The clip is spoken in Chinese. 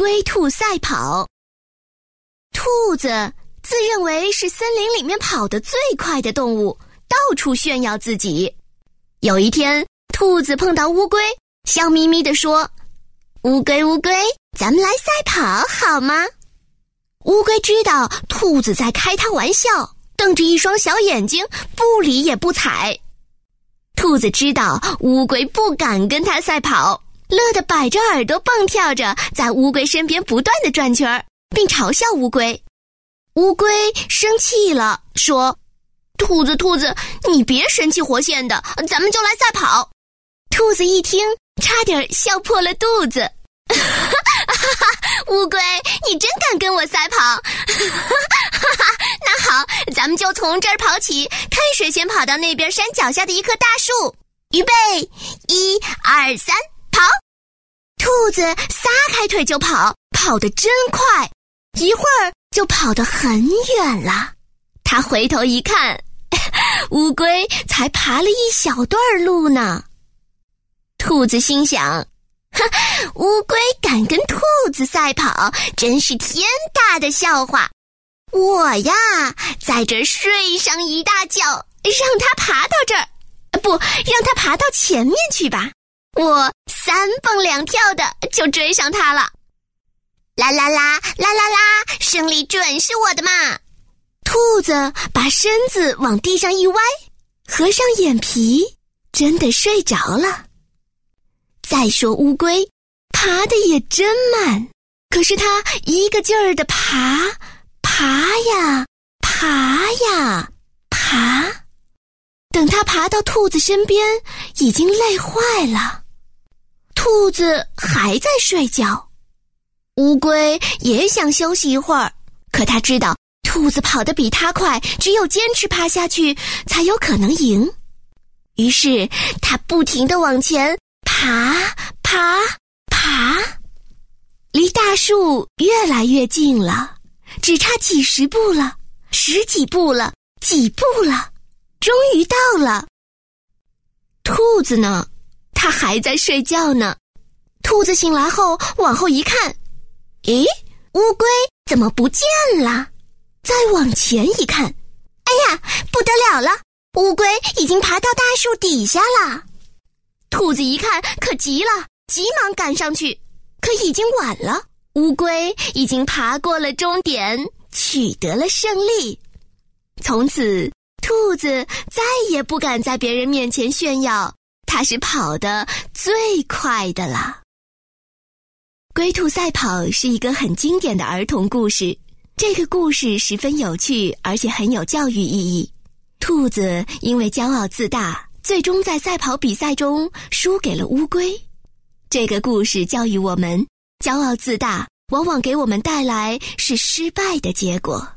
龟兔赛跑。兔子自认为是森林里面跑得最快的动物，到处炫耀自己。有一天，兔子碰到乌龟，笑眯眯地说：“乌龟，乌龟，咱们来赛跑好吗？”乌龟知道兔子在开它玩笑，瞪着一双小眼睛，不理也不睬。兔子知道乌龟不敢跟它赛跑。乐得摆着耳朵蹦跳着，在乌龟身边不断的转圈儿，并嘲笑乌龟。乌龟生气了，说：“兔子，兔子，你别神气活现的，咱们就来赛跑。”兔子一听，差点笑破了肚子。哈哈，乌龟，你真敢跟我赛跑？哈哈，那好，咱们就从这儿跑起，看谁先跑到那边山脚下的一棵大树。预备，一二三。兔子撒开腿就跑，跑得真快，一会儿就跑得很远了。他回头一看，乌龟才爬了一小段路呢。兔子心想：“哼，乌龟敢跟兔子赛跑，真是天大的笑话！我呀，在这睡上一大觉，让它爬到这儿，不让它爬到前面去吧。”我三蹦两跳的就追上他了，啦啦啦啦啦啦，胜利准是我的嘛！兔子把身子往地上一歪，合上眼皮，真的睡着了。再说乌龟，爬的也真慢，可是它一个劲儿的爬，爬呀，爬呀，爬。等它爬到兔子身边，已经累坏了。兔子还在睡觉，乌龟也想休息一会儿，可它知道兔子跑得比它快，只有坚持爬下去才有可能赢。于是它不停地往前爬，爬，爬，离大树越来越近了，只差几十步了，十几步了，几步了。终于到了，兔子呢？它还在睡觉呢。兔子醒来后往后一看，咦，乌龟怎么不见了？再往前一看，哎呀，不得了了！乌龟已经爬到大树底下了。兔子一看可急了，急忙赶上去，可已经晚了。乌龟已经爬过了终点，取得了胜利。从此。兔子再也不敢在别人面前炫耀，它是跑得最快的了。龟兔赛跑是一个很经典的儿童故事，这个故事十分有趣，而且很有教育意义。兔子因为骄傲自大，最终在赛跑比赛中输给了乌龟。这个故事教育我们，骄傲自大往往给我们带来是失败的结果。